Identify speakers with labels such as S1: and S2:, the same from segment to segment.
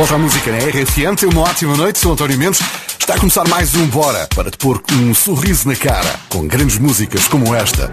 S1: volta à música na RFM. Tem uma ótima noite, sou António Mendes. Está a começar mais um Bora para te pôr um sorriso na cara com grandes músicas como esta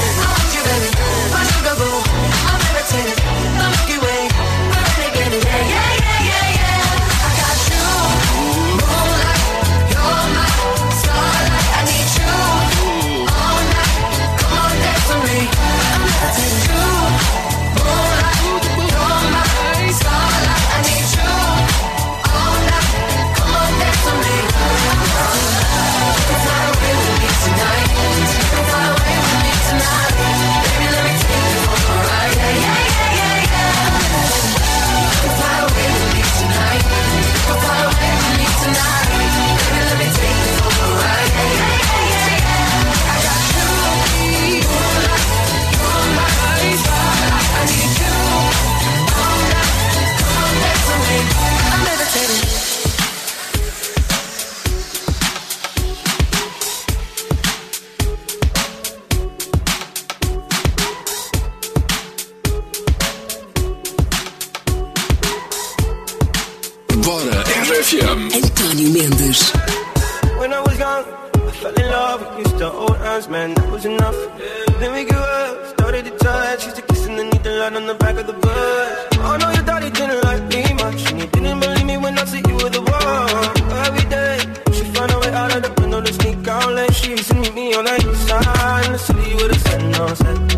S2: tryna see you
S3: with a
S4: setting on set.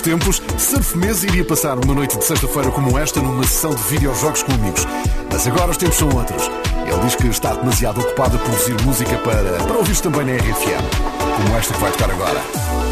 S4: melhores tempos, Surf iria passar uma noite de sexta-feira como esta numa sessão de videojogos com amigos. Mas agora os tempos são outros. Ele diz que está demasiado ocupado a produzir música para, para ouvir também na RFM, como esta que vai tocar agora.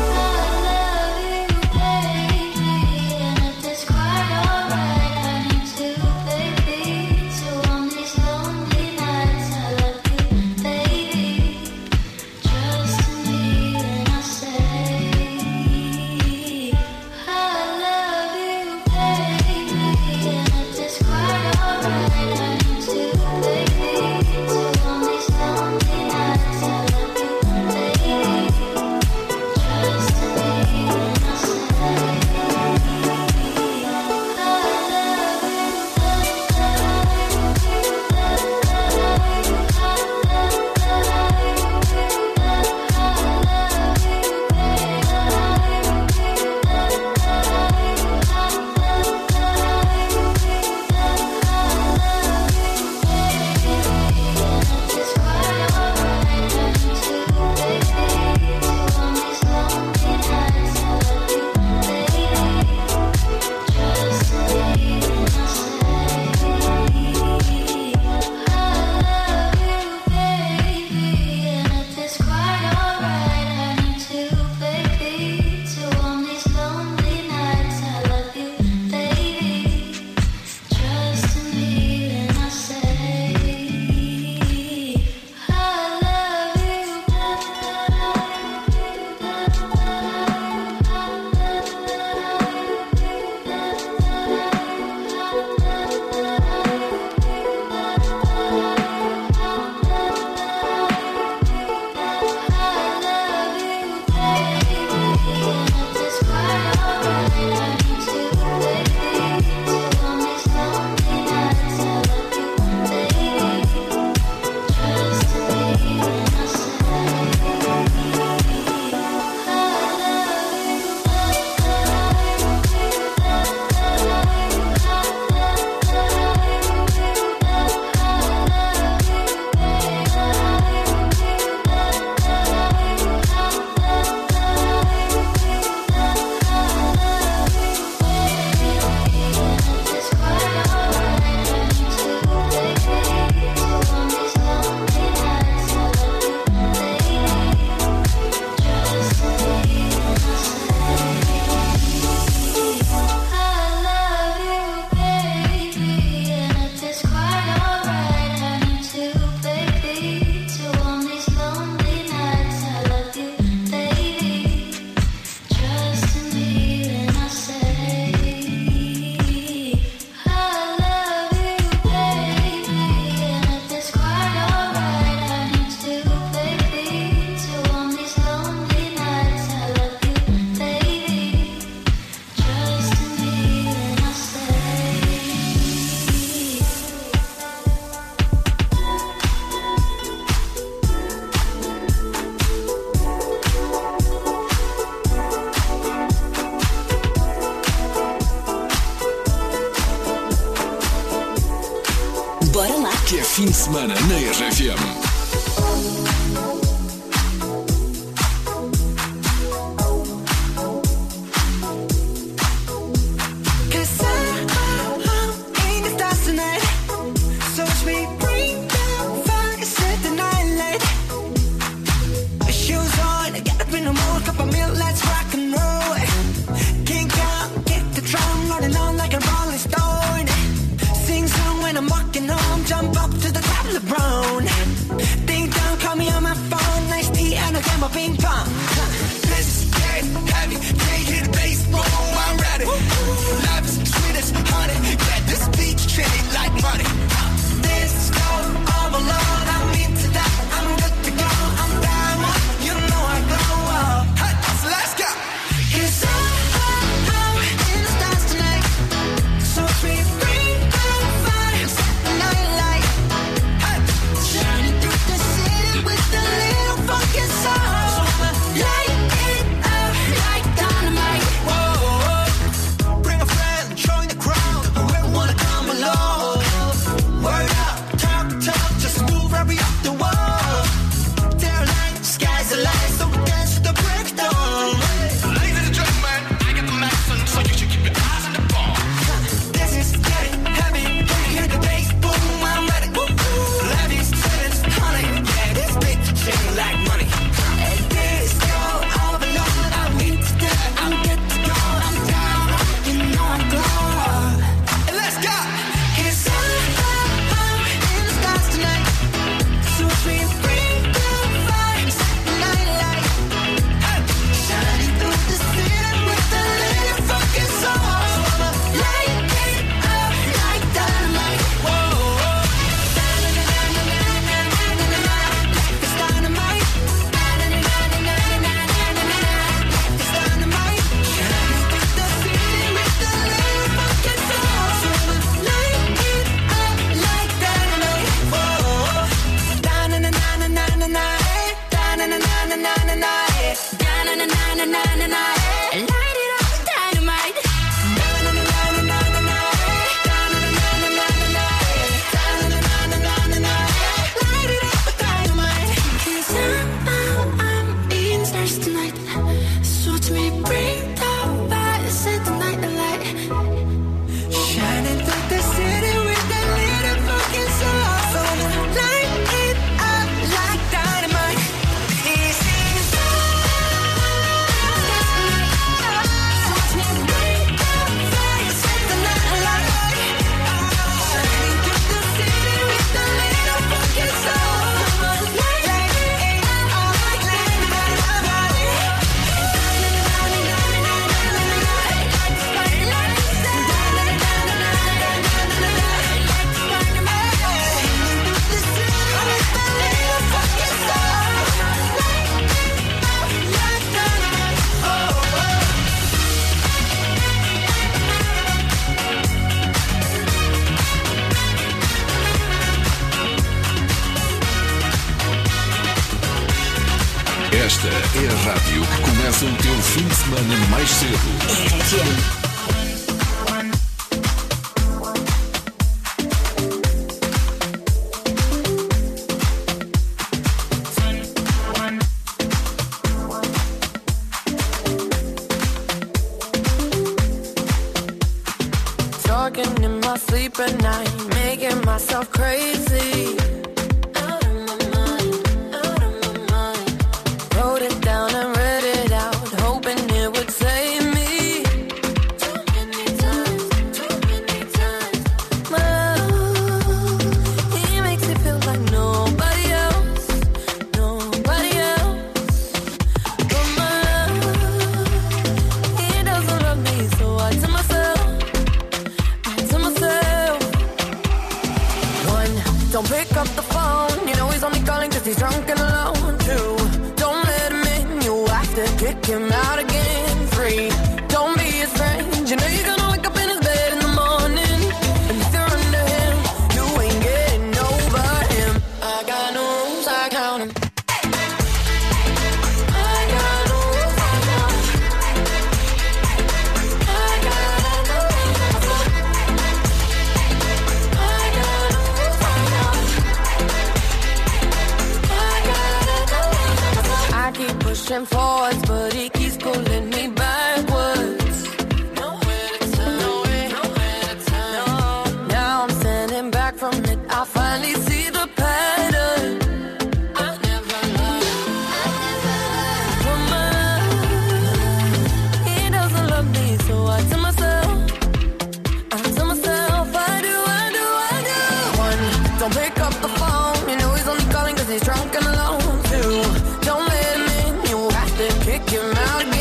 S1: Take him out.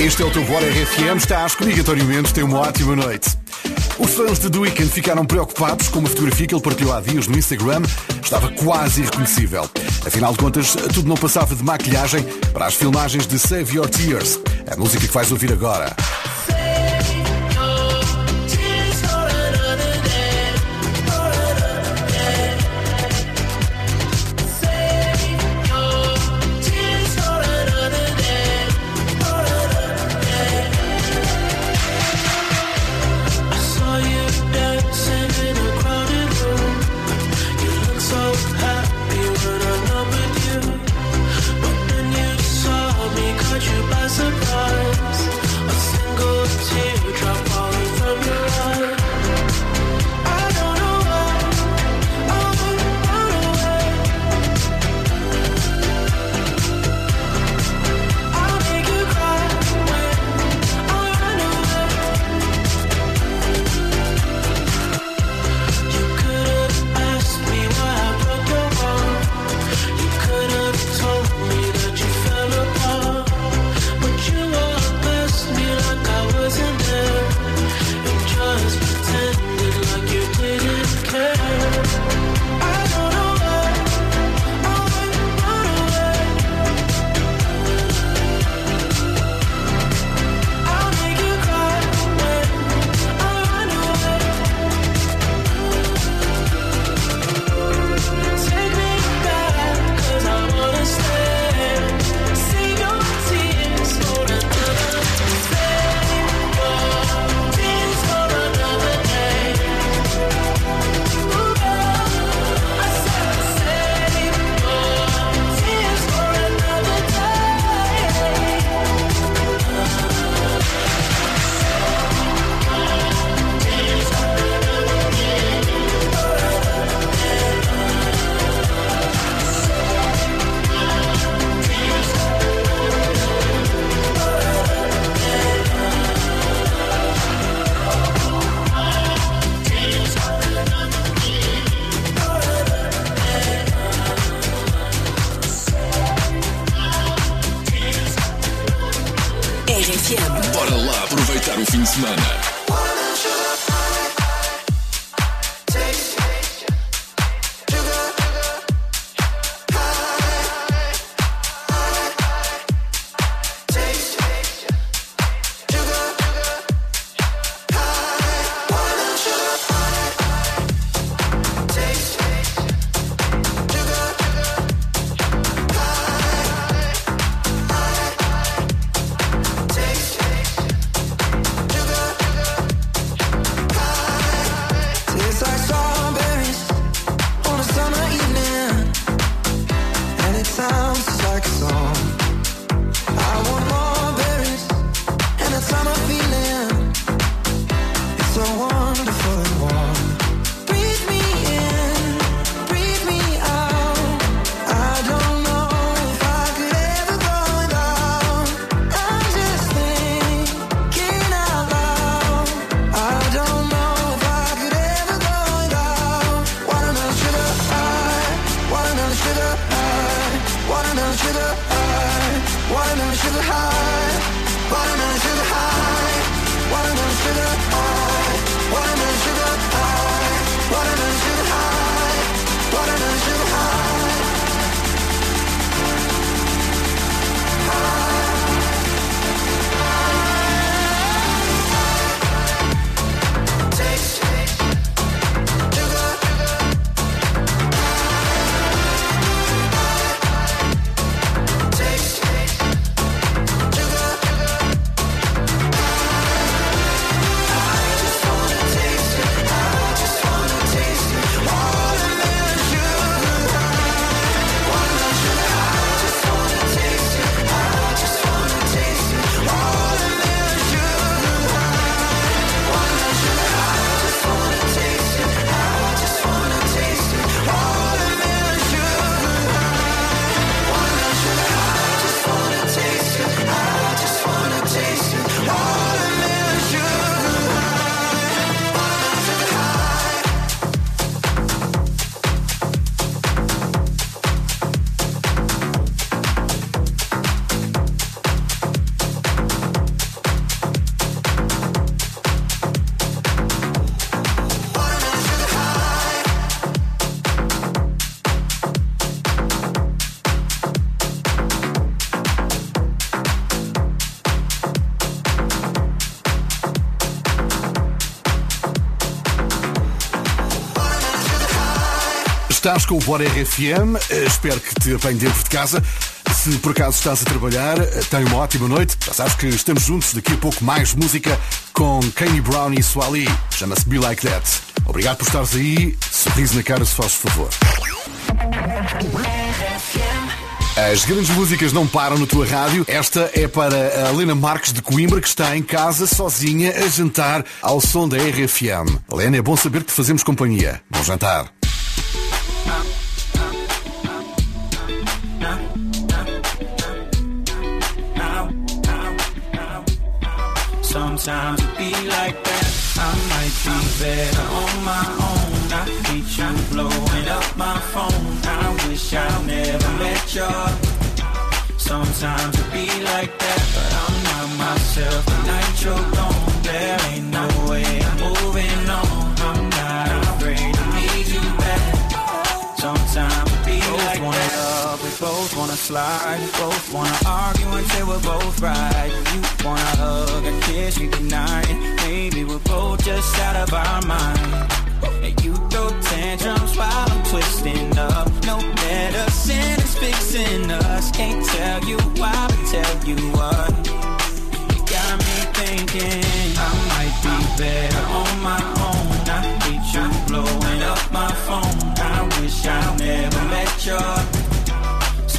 S5: Este é o teu Bora RFM, está às obrigatoriamente, tem uma ótima noite. Os fãs de The Weeknd ficaram preocupados com uma fotografia que ele partilhou há dias no Instagram, estava quase irreconhecível. Afinal de contas, tudo não passava de maquilhagem para as filmagens de Save Your Tears, a música que vais ouvir agora.
S6: Estás com o Bora RFM, eh, espero que te apanhe dentro de casa. Se por acaso estás a trabalhar, eh, tenha uma ótima noite. Já sabes que estamos juntos, daqui a pouco mais música com Kanye Brown e Swali. Chama-se Be Like That. Obrigado por estares aí. Sorriso na cara se fazes favor. As grandes músicas não param na tua rádio. Esta é para a Helena Marques de Coimbra, que está em casa sozinha a jantar ao som da RFM. Helena, é bom saber que te fazemos companhia. Bom jantar.
S7: Sometimes it be like that. I might be better on my own. I hate you blowing up my phone. I wish I never met you. Sometimes it be like that, but I'm not myself. The night you're gone, there ain't no way I'm slide, both wanna argue until we're both right. You wanna hug and kiss me goodnight. Maybe we're both just out of our mind. And you throw tantrums while I'm twisting up. No medicine is fixing us. Can't tell you why, but tell you what. You got me thinking I might be better on my own. I hate you blowing up my phone. I wish I never met you.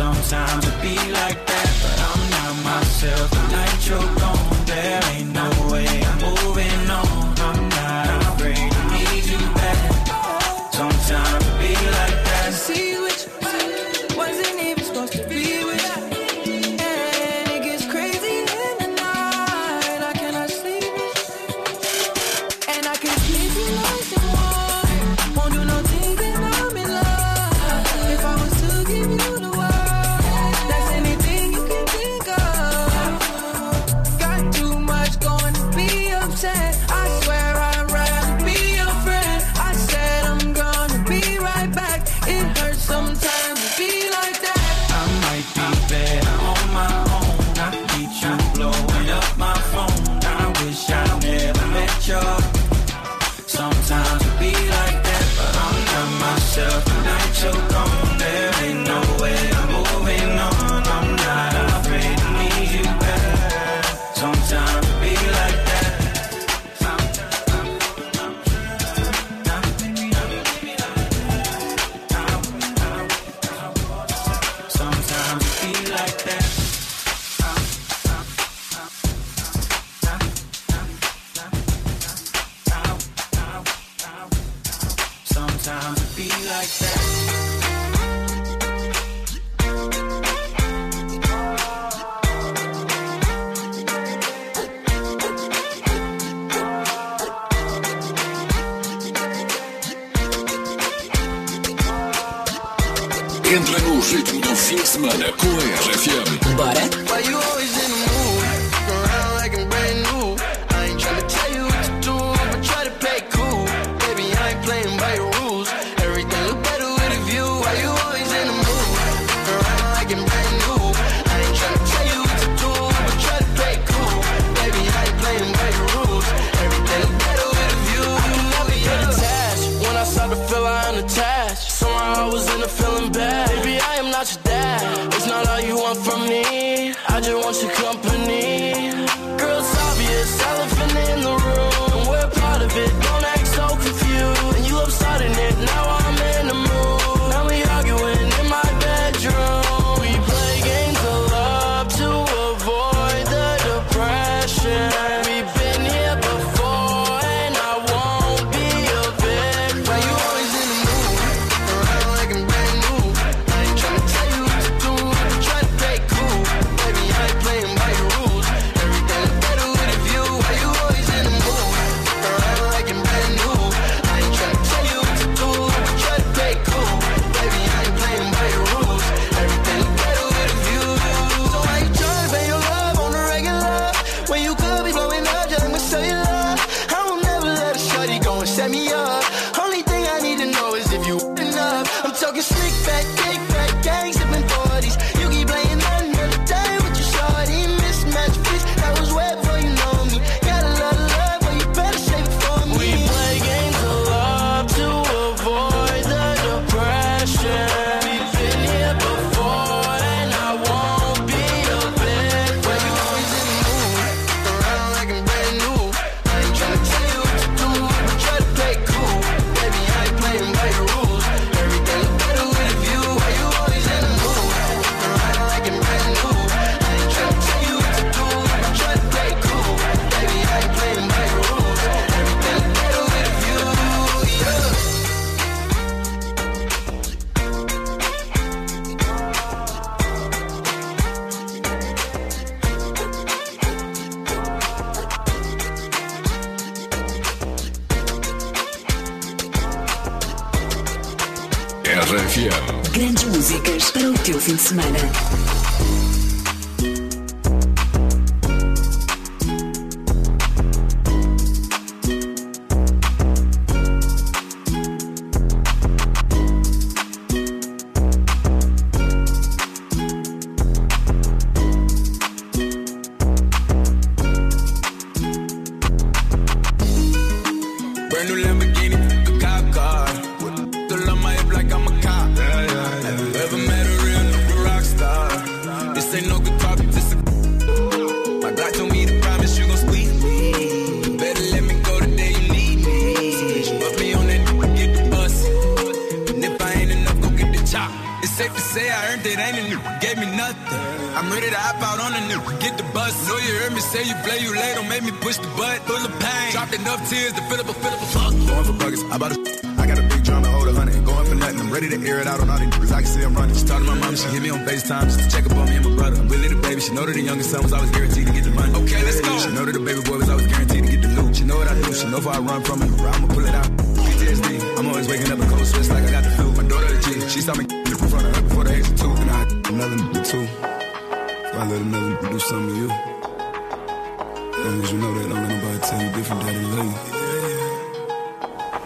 S7: Sometimes it be like that, but I'm not myself. The night you're gone, there ain't no see I'm
S8: running.
S9: She talked to my mom, she hit me on FaceTime just to check up on me and my brother. I'm really the baby. She know that the youngest son was always guaranteed to get the money. Okay, let's go. She know that the baby boy was always guaranteed to get the loot. She know what I do. She know if I run from it, I'ma pull it out. PTSD. I'm always waking up in cold sweats like I got the flu. My daughter G. She saw me in front of her before the age of two, and I another nigga too. So I let another do something to you. Long as you know that, don't let nobody tell you different. Daddy love you.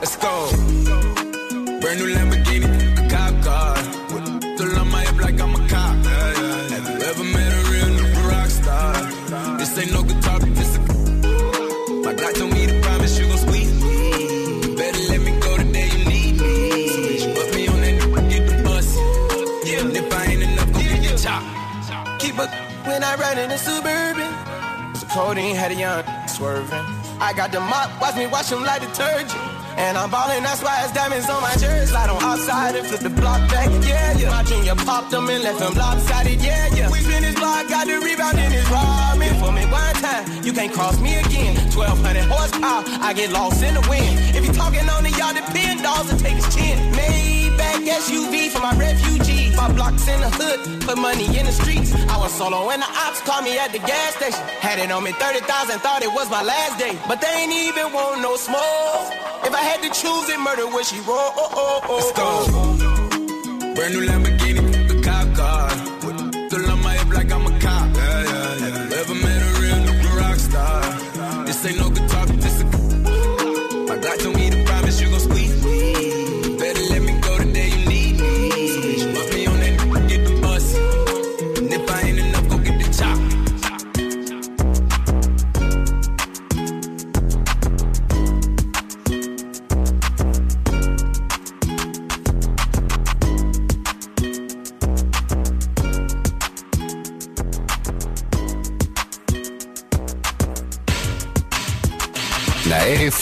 S9: Let's go. Brand new Lamborghini. I
S10: in a Suburban. So codeine had a young swerving. I got the mop, watch me wash them like detergent. And I'm ballin', that's why it's diamonds on my jersey. Slide on outside and flip the block back, yeah, yeah. My junior popped them and left them lopsided, yeah, yeah. We spin this block, got the rebound in this robbing. For me one time, you can't cross me again. 1200 horsepower, I get lost in the wind. If you talking on the yard, the pin dogs will take his chin. man. SUV for my refugee. My blocks in the hood, put money in the streets. I was solo when the ops called me at the gas station. Had it on me 30,000, thought it was my last day. But they ain't even want no smoke. If I had to choose it, murder would she roll? Oh, oh, oh,
S9: Let's go. Brand new Lamborghini.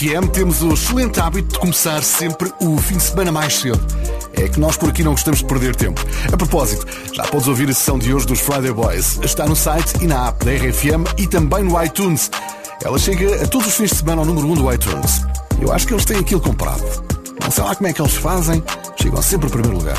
S11: FM temos o excelente hábito de começar sempre o fim de semana mais cedo. É que nós por aqui não gostamos de perder tempo. A propósito, já podes ouvir a sessão de hoje dos Friday Boys. Está no site e na app da RFM e também no iTunes. Ela chega a todos os fins de semana ao número 1 um do iTunes. Eu acho que eles têm aquilo comprado. Não sei lá como é que eles fazem, chegam sempre ao primeiro lugar.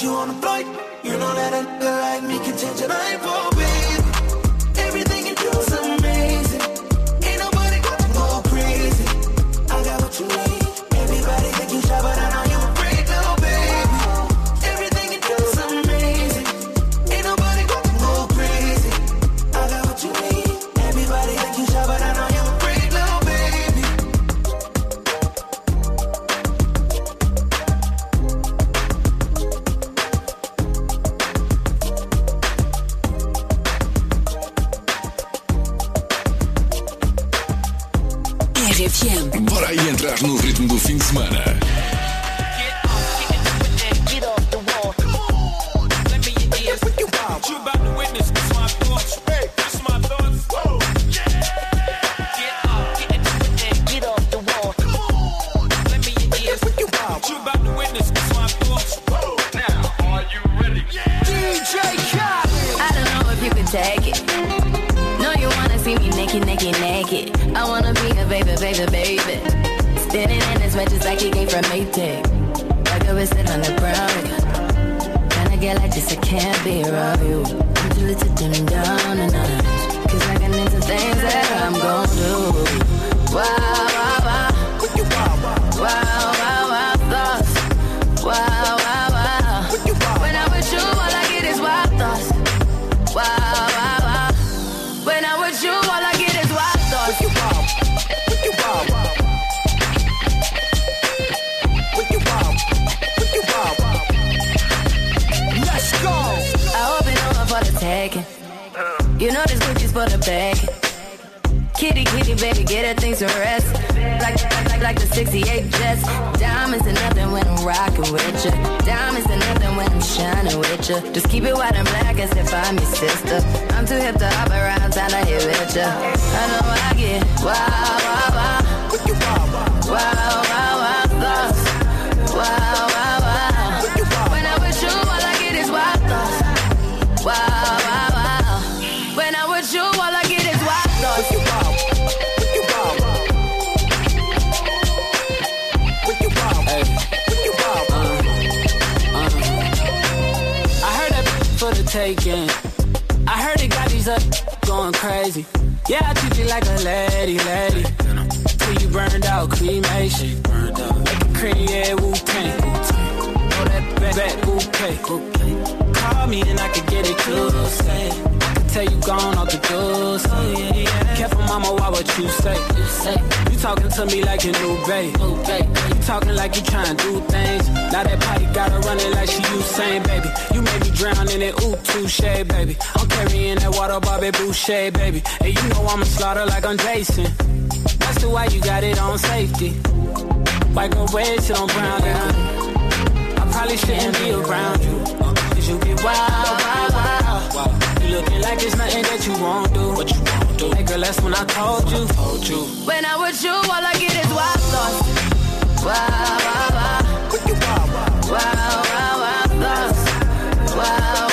S1: You on a flight. You know that a nigga like me can change your life. Oh. ya. Just
S12: keep it white and black as if I'm your sister. I'm too hip to hop around, time to hit with ya. I know I get wild. Crazy. Yeah, I treat you like a lady, lady. Till you burned out, cremation. Like a cream, yeah, Wu Tang. Know that back, back, okay. Call me and I could get it. I could tell you gone off the doors. Oh, yeah, yeah. Careful, mama, why what you say? You say you talking to me like a new babe. You talking like you trying to do things. Now that potty got her running like she Usain, baby. You made me drown in it, ooh, touche, baby. I'm carrying that water, Bobby Boucher, baby. And you know I'ma slaughter like I'm Jason. That's the why you got it on safety. White girl red, sit on brown, I probably shouldn't be around you. Cause you get wild, wild, wild. Looking like it's nothing that you won't do. What you won't do. Hey girl, that's when I told you. Told you.
S6: When I'm with you, all I get is wild thoughts. Wow, wow, wow. Wow, wow, wow, thoughts. Wow.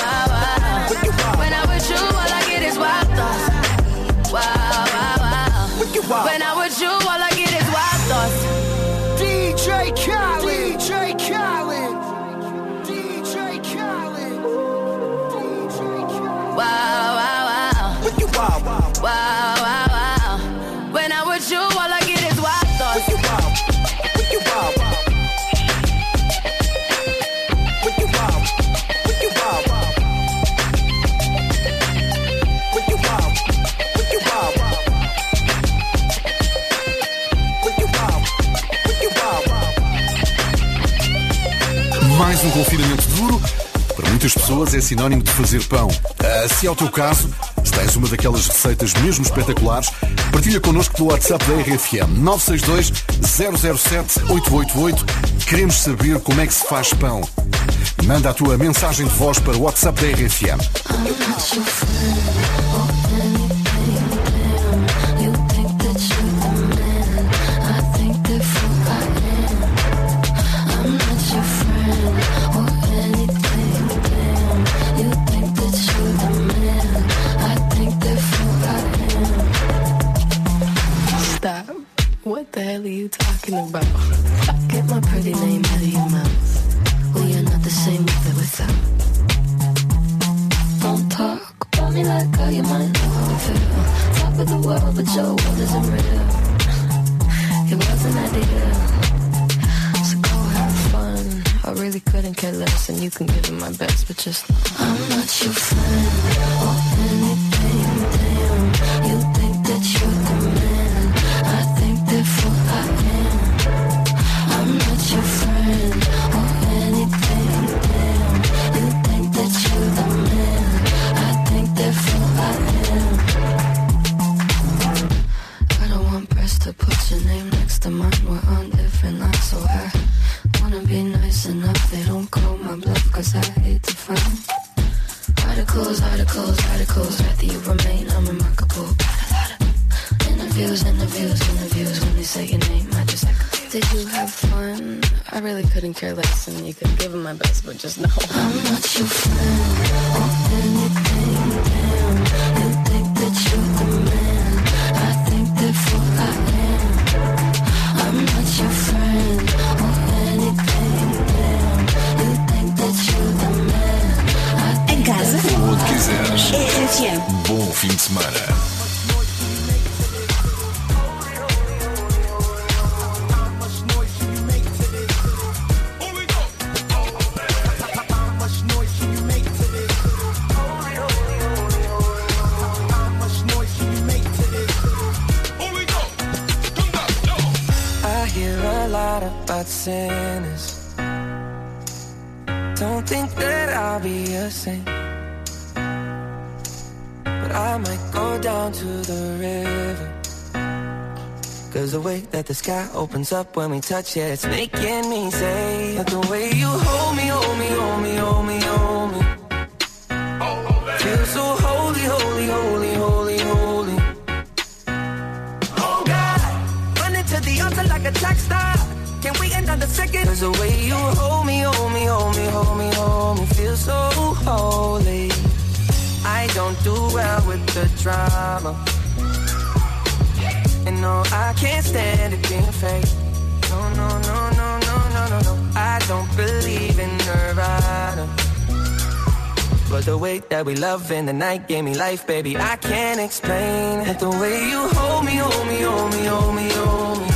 S13: Pessoas é sinónimo de fazer pão. Ah, se é o teu caso, se tens uma daquelas receitas mesmo espetaculares, partilha connosco pelo WhatsApp da RFM 962 007 888. Queremos saber como é que se faz pão. Manda a tua mensagem de voz para o WhatsApp da RFM.
S14: Sky opens up when we touch it, it's making me say that the way you hold me, hold me, hold me, hold me, hold me. Feel so holy, holy, holy, holy, holy. Oh God, running to the altar like a track star. Can we another second? Cause the way you hold me, hold me, hold me, hold me, hold me, feel so holy. I don't do well with the drama. Can't stand it being fake. No, no, no, no, no, no, no, no. I don't believe in Nirvana.
S15: But the way that we love in the night gave me life, baby. I can't explain it. The way you hold me, hold me, hold me, hold me, hold me.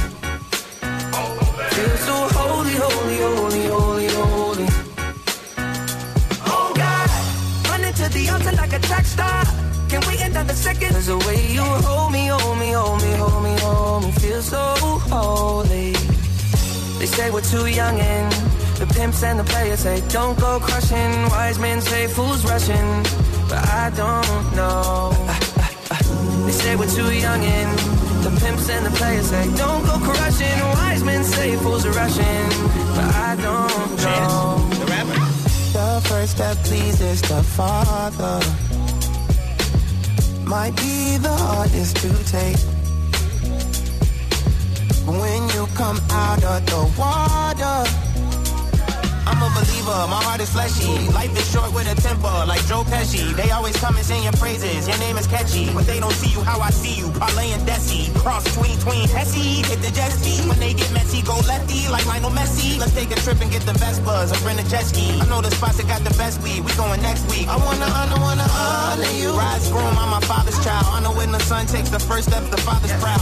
S15: Feel so holy, holy, holy, holy, holy. Oh God, running to the altar like a track star. We another second? Cause the way you hold me, hold me, hold me, hold me, hold me, feel so holy. They say we're too young and the pimps and the players say don't go crushing. Wise men say fools rushing, but I don't know. They say we're too young and the pimps and the players say don't go crushing. Wise men say fools are rushing, but I don't know.
S16: The first that pleases the Father might be the hardest to take. When you come out of the water,
S17: I'm a believer, my heart is fleshy. Life is short with a temper, like Joe Pesci. They always come and sing your praises. Your name is catchy, but they don't see you how I see you. Parlay and Desi, cross between tween Hesse. Hit the jet ski when they get messy, go lefty like Lionel Messi. Let's take a trip and get the best buzz or rent a jet ski. I know the spots that got the best weed. We going next week. I wanna honor, wanna honor you. Rise groom, I'm my father's child. I know when the son takes the first step, the father's proud.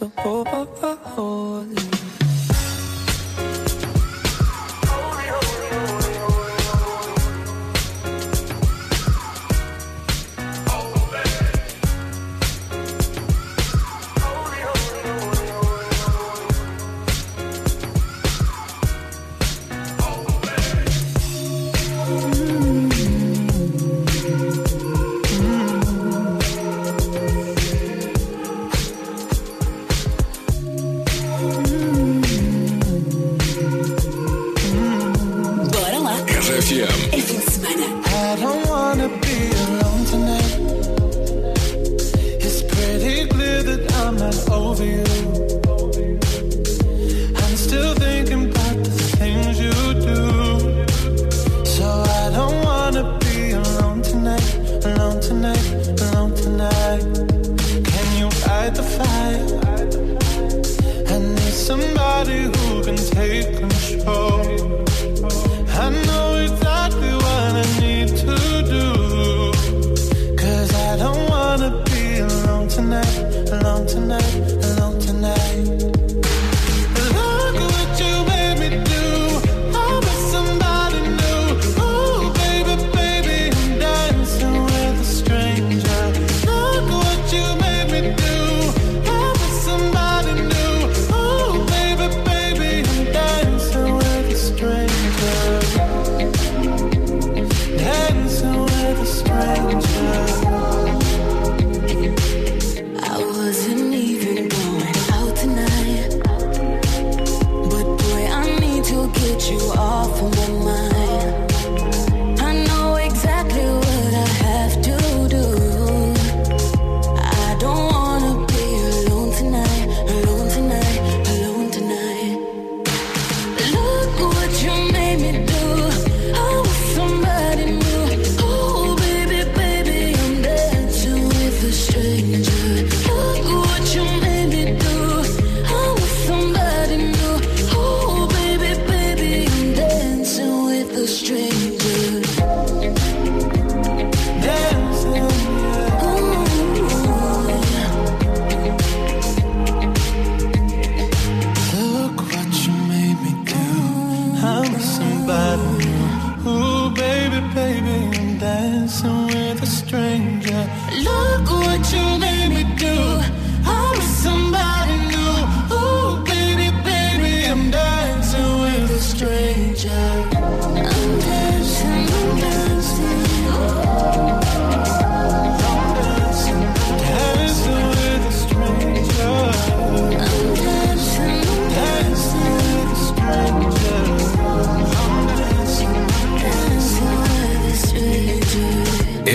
S15: Me, feel so holy.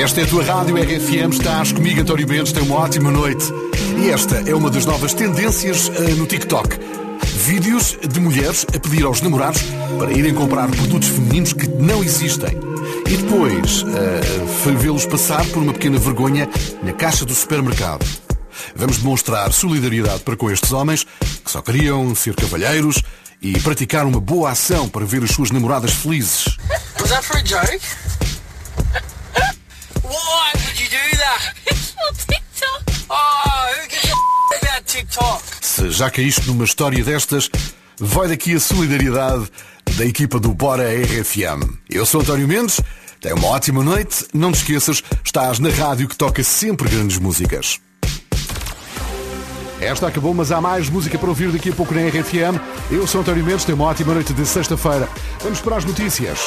S6: Esta é a tua rádio RFM, estás comigo, António Mendes, tem uma ótima noite. E esta é uma das novas tendências uh, no TikTok. Vídeos de mulheres a pedir aos namorados para irem comprar produtos femininos que não existem. E depois uh, vê-los passar por uma pequena vergonha na caixa do supermercado. Vamos demonstrar solidariedade para com estes homens que só queriam ser cavalheiros e praticar uma boa ação para ver as suas namoradas felizes.
S12: Was that for a joke? Why would you do that? It's TikTok. Oh, who gives a f- about TikTok?
S6: Se já caíste numa história destas, vai daqui a solidariedade da equipa do Bora RFM. Eu sou António Mendes, tenha uma ótima noite. Não te esqueças, estás na rádio que toca sempre grandes músicas. Esta acabou, mas há mais música para ouvir daqui a pouco na RFM. Eu sou António Mendes, tenha uma ótima noite de sexta-feira. Vamos para as notícias.